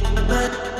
woman